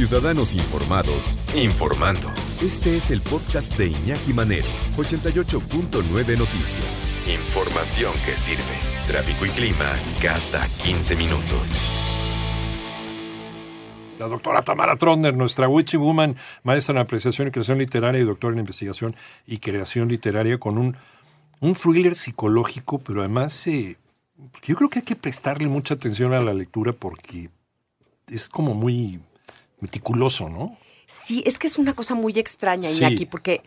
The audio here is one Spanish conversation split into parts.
Ciudadanos Informados, informando. Este es el podcast de Iñaki Manero, 88.9 Noticias. Información que sirve. Tráfico y clima cada 15 minutos. La doctora Tamara Tronder, nuestra Witchy Woman, maestra en apreciación y creación literaria y doctora en investigación y creación literaria, con un, un thriller psicológico, pero además eh, yo creo que hay que prestarle mucha atención a la lectura porque es como muy meticuloso, ¿no? Sí, es que es una cosa muy extraña, Iñaki, porque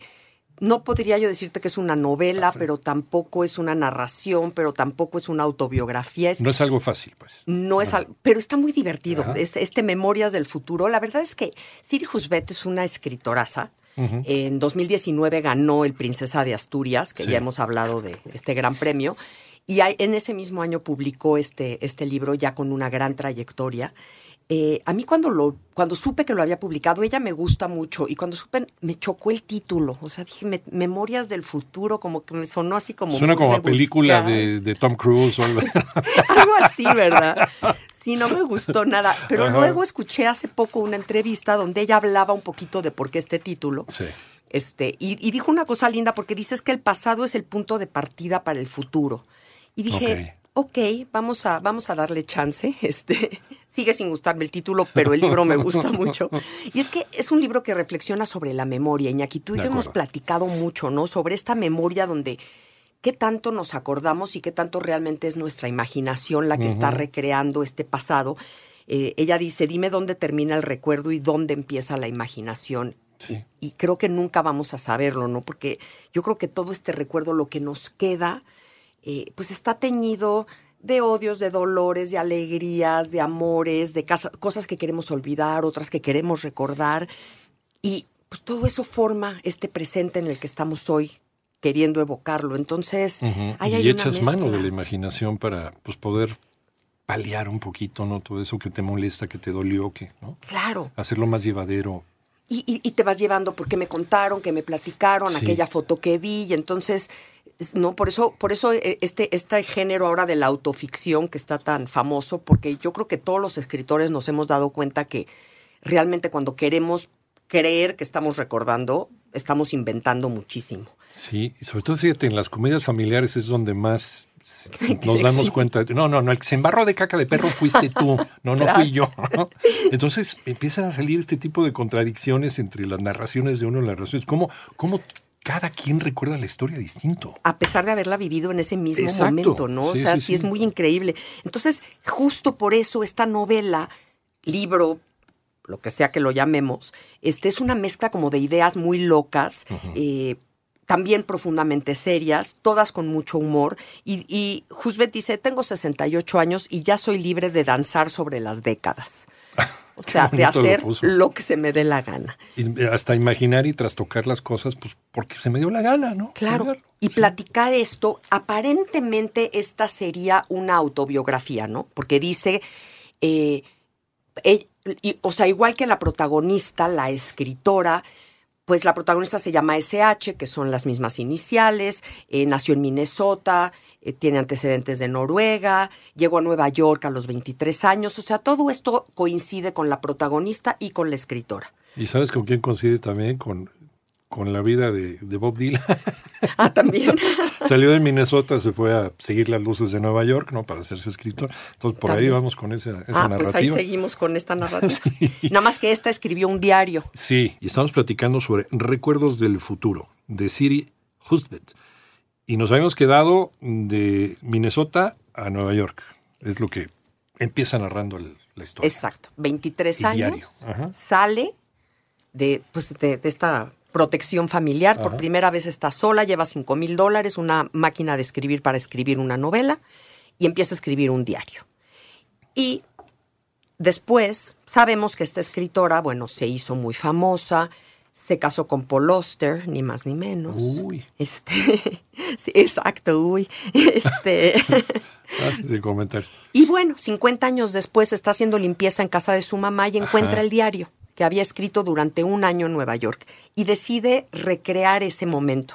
no podría yo decirte que es una novela, pero tampoco es una narración, pero tampoco es una autobiografía. no es algo fácil, pues. No es algo, pero está muy divertido. este Memorias del Futuro. La verdad es que Siri Husbet es una escritoraza. En 2019 ganó el Princesa de Asturias, que ya hemos hablado de este gran premio. Y en ese mismo año publicó este, este libro ya con una gran trayectoria. Eh, a mí cuando lo cuando supe que lo había publicado, ella me gusta mucho y cuando supe me chocó el título, o sea, dije Memorias del futuro, como que me sonó así como suena como película de, Tom Cruise o algo. algo así, ¿verdad? Sí, no me gustó nada, pero luego escuché hace poco una entrevista donde ella hablaba un poquito de por qué este título. Sí. Este, y, dijo una cosa linda porque dices que el pasado es el punto de partida para el futuro. Y dije, ok, vamos a, vamos a darle chance. Este, sigue sin gustarme el título, pero el libro me gusta mucho. Y es que es un libro que reflexiona sobre la memoria. Iñaki, tú y yo hemos platicado mucho, ¿no? Sobre esta memoria donde qué tanto nos acordamos y qué tanto realmente es nuestra imaginación la que está recreando este pasado. Eh, ella dice, dime dónde termina el recuerdo y dónde empieza la imaginación. y creo que nunca vamos a saberlo, ¿no? Porque yo creo que todo este recuerdo, lo que nos queda, eh, pues está teñido de odios, de dolores, de alegrías, de amores, de cosas que queremos olvidar, otras que queremos recordar. Y pues, todo eso forma este presente en el que estamos hoy queriendo evocarlo. Entonces, hay, y echas mano de la imaginación para pues, poder paliar un poquito, ¿no? Todo eso que te molesta, que te dolió, que, ¿no? Claro. Hacerlo más llevadero. Y, te vas llevando porque me contaron, que me platicaron, aquella foto que vi, y entonces no, por eso, por eso eh, este, este género ahora de la autoficción que está tan famoso, porque yo creo que todos los escritores nos hemos dado cuenta que realmente cuando queremos creer que estamos recordando, estamos inventando muchísimo. Sí, y sobre todo fíjate, en las comedias familiares es donde más nos damos cuenta. No, no, no, el que se embarró de caca de perro fuiste tú, no, no fui yo. Entonces empiezan a salir este tipo de contradicciones entre las narraciones de uno y las narraciones. ¿Cómo, cómo cada quien recuerda la historia distinto. A pesar de haberla vivido en ese mismo momento, ¿no? o sea, sí, es muy increíble. Entonces, justo por eso esta novela, libro, lo que sea que lo llamemos, este es una mezcla como de ideas muy locas, eh, también profundamente serias, todas con mucho humor. Y, y Husbet dice, tengo 68 años y ya soy libre de danzar sobre las décadas. O sea, de hacer lo, que se me dé la gana. Y hasta imaginar y trastocar las cosas, pues porque se me dio la gana, ¿no? Claro. Y platicar esto, aparentemente esta sería una autobiografía, ¿no? Porque dice, eh, o sea, igual que la protagonista, la escritora, pues la protagonista se llama SH, que son las mismas iniciales, eh, nació en Minnesota, eh, tiene antecedentes de Noruega, llegó a Nueva York a los 23 años, o sea, todo esto coincide con la protagonista y con la escritora. ¿Y sabes con quién coincide también? Con con la vida de, Bob Dylan. Ah, también. Salió de Minnesota, se fue a seguir las luces de Nueva York, ¿no? Para hacerse escritor. Entonces, por ahí vamos con esa, esa ah, narrativa. Pues ahí seguimos con esta narrativa. Nada más que esta escribió un diario. Sí, y estamos platicando sobre Recuerdos del Futuro, de Siri Husbet. Y nos habíamos quedado de Minnesota a Nueva York. Es lo que empieza narrando la historia. Exacto. 23 años. Sale de, pues, de esta protección familiar. Por primera vez está sola, lleva 5 mil dólares, una máquina de escribir para escribir una novela y empieza a escribir un diario. Y después sabemos que esta escritora, bueno, se hizo muy famosa, se casó con Paul Oster, ni más ni menos. Uy. Este, exacto, uy. Este. ah, comentario. Y bueno, 50 años después está haciendo limpieza en casa de su mamá y encuentra el diario que había escrito durante un año en Nueva York y decide recrear ese momento.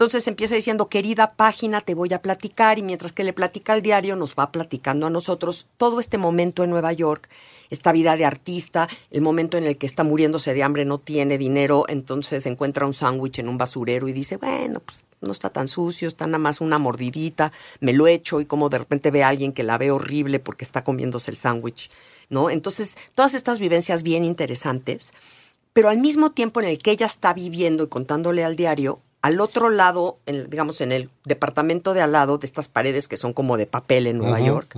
Entonces empieza diciendo, querida página, te voy a platicar y mientras que le platica al diario nos va platicando a nosotros todo este momento en Nueva York, esta vida de artista, el momento en el que está muriéndose de hambre, no tiene dinero, entonces encuentra un sándwich en un basurero y dice, bueno, pues no está tan sucio, está nada más una mordidita, me lo echo y como de repente ve a alguien que la ve horrible porque está comiéndose el sándwich, ¿no? Entonces, todas estas vivencias bien interesantes, pero al mismo tiempo en el que ella está viviendo y contándole al diario, al otro lado, digamos en el departamento de al lado de estas paredes que son como de papel en Nueva York,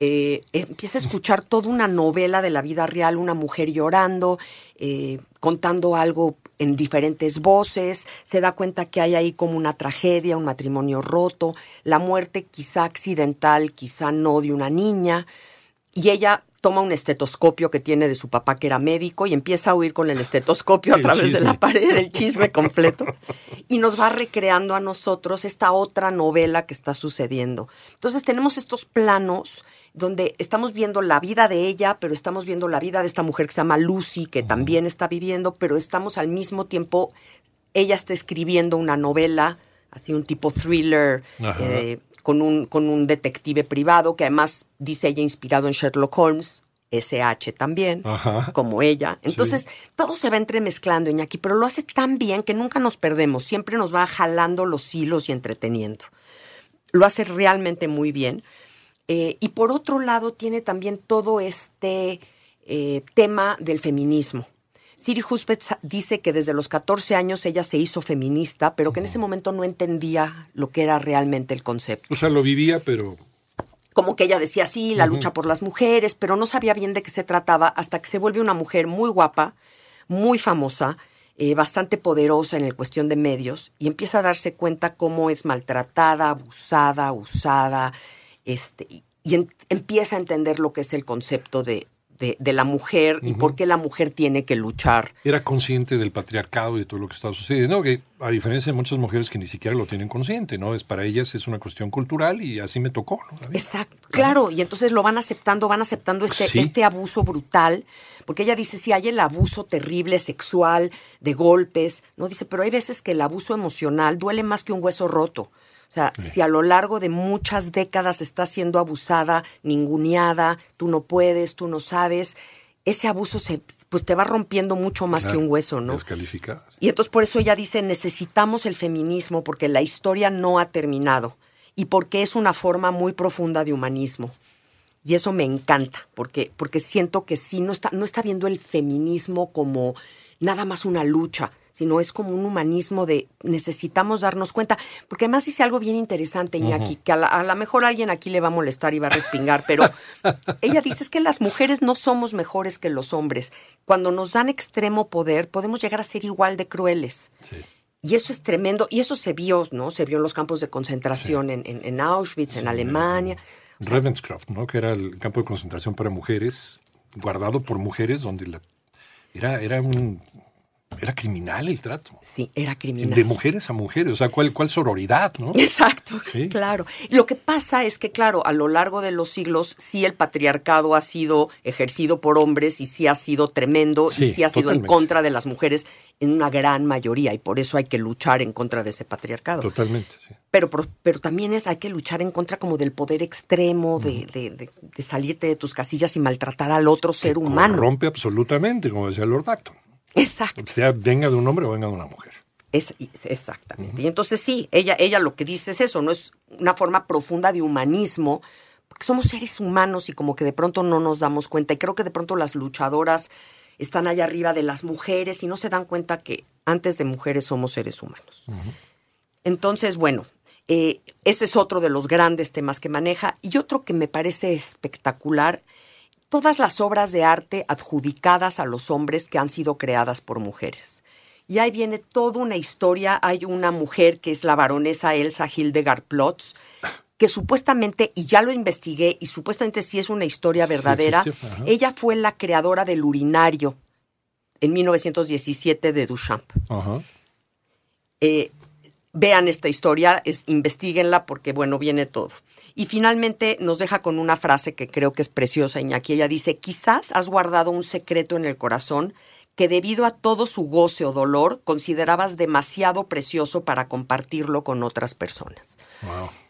eh, empieza a escuchar toda una novela de la vida real, una mujer llorando, eh, contando algo en diferentes voces, se da cuenta que hay ahí como una tragedia, un matrimonio roto, la muerte quizá accidental, quizá no de una niña, y ella toma un estetoscopio que tiene de su papá que era médico y empieza a oír con el estetoscopio a través de la pared el chisme completo. Y nos va recreando a nosotros esta otra novela que está sucediendo. Entonces tenemos estos planos donde estamos viendo la vida de ella, pero estamos viendo la vida de esta mujer que se llama Lucy, que también está viviendo, pero estamos al mismo tiempo, ella está escribiendo una novela, así un tipo thriller, eh, con un, con un detective privado que además dice ella inspirado en Sherlock Holmes. SH también, como ella. Entonces, todo se va entremezclando, Iñaki, pero lo hace tan bien que nunca nos perdemos, siempre nos va jalando los hilos y entreteniendo. Lo hace realmente muy bien. Eh, y por otro lado, tiene también todo este eh, tema del feminismo. Siri Husbeth dice que desde los 14 años ella se hizo feminista, pero que en ese momento no entendía lo que era realmente el concepto. O sea, lo vivía, pero... Como que ella decía, sí, la lucha por las mujeres, pero no sabía bien de qué se trataba hasta que se vuelve una mujer muy guapa, muy famosa, eh, bastante poderosa en el cuestión de medios, y empieza a darse cuenta cómo es maltratada, abusada, usada, este, y, empieza a entender lo que es el concepto de, de, la mujer y por qué la mujer tiene que luchar. Era consciente del patriarcado y de todo lo que estaba sucediendo, que a diferencia de muchas mujeres que ni siquiera lo tienen consciente, ¿no? Es para ellas es una cuestión cultural y así me tocó, Exacto, claro, y entonces lo van aceptando, van aceptando este, este abuso brutal, porque ella dice, sí, hay el abuso terrible, sexual, de golpes, ¿no? Dice, pero hay veces que el abuso emocional duele más que un hueso roto. O sea, si a lo largo de muchas décadas estás siendo abusada, ninguneada, tú no puedes, tú no sabes, ese abuso se, pues te va rompiendo mucho más que un hueso, ¿no? Descalificada. Y entonces por eso ella dice, necesitamos el feminismo porque la historia no ha terminado y porque es una forma muy profunda de humanismo. Y eso me encanta, porque, porque siento que sí, no está, no está viendo el feminismo como nada más una lucha, sino es como un humanismo de necesitamos darnos cuenta, porque además dice algo bien interesante, Iñaki, que a lo mejor alguien aquí le va a molestar y va a respingar, pero ella dice es que las mujeres no somos mejores que los hombres. Cuando nos dan extremo poder, podemos llegar a ser igual de crueles. Y eso es tremendo, y eso se vio, ¿no? Se vio en los campos de concentración en, en, Auschwitz, en Alemania. Ravenscroft, ¿no? Que era el campo de concentración para mujeres, guardado por mujeres, donde la, era, era un era criminal el trato. Sí, era criminal. De mujeres a mujeres, o sea, ¿cuál, cuál sororidad, no? Exacto, claro. Lo que pasa es que, claro, a lo largo de los siglos, sí el patriarcado ha sido ejercido por hombres y sí ha sido tremendo y sí ha sido en contra de las mujeres en una gran mayoría y por eso hay que luchar en contra de ese patriarcado. Totalmente, sí. Pero, pero, también es, hay que luchar en contra como del poder extremo, de, de, de, salirte de tus casillas y maltratar al otro ser humano. Rompe absolutamente, como decía Lord Acton. Exacto. Sea venga de un hombre o venga de una mujer. Es, exactamente. Y entonces sí, ella, ella lo que dice es eso, no es una forma profunda de humanismo, porque somos seres humanos y como que de pronto no nos damos cuenta. Y creo que de pronto las luchadoras están allá arriba de las mujeres y no se dan cuenta que antes de mujeres somos seres humanos. Entonces, bueno, eh, ese es otro de los grandes temas que maneja. Y otro que me parece espectacular todas las obras de arte adjudicadas a los hombres que han sido creadas por mujeres. Y ahí viene toda una historia. Hay una mujer que es la baronesa Elsa Hildegard Plotz, que supuestamente, y ya lo investigué, y supuestamente sí es una historia verdadera, ella fue la creadora del urinario en 1917 de Duchamp. Eh, vean esta historia, es, investiguenla porque, bueno, viene todo. Y finalmente nos deja con una frase que creo que es preciosa, Iñaki. Ella dice, quizás has guardado un secreto en el corazón que debido a todo su goce o dolor considerabas demasiado precioso para compartirlo con otras personas.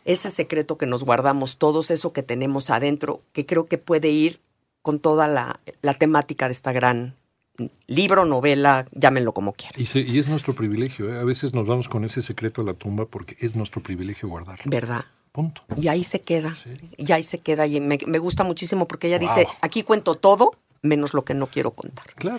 Ese secreto que nos guardamos todos, eso que tenemos adentro, que creo que puede ir con toda la, temática de esta gran libro, novela, llámenlo como quieran. Y, es nuestro privilegio, ¿eh? a veces nos vamos con ese secreto a la tumba porque es nuestro privilegio guardarlo. ¿Verdad? Punto. Y ahí se queda, y ahí se queda, y me, gusta muchísimo porque ella dice, aquí cuento todo, menos lo que no quiero contar. Claro.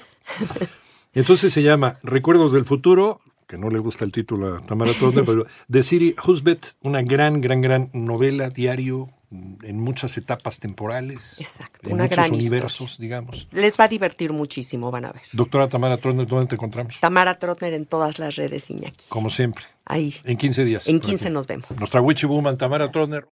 Entonces se llama Recuerdos del Futuro, que no le gusta el título a Tamara Turner, pero de Siri Husbet, una gran, gran, gran novela, diario, en muchas etapas temporales. Exacto, en una muchos gran universos, digamos. Les va a divertir muchísimo, van a ver. Doctora Tamara Trotner, ¿dónde te encontramos? Tamara Trotner en todas las redes, Iñaki. Como siempre. Ahí. En 15 días. En 15 nos vemos. Nuestra Witchy Woman, Tamara Trotner.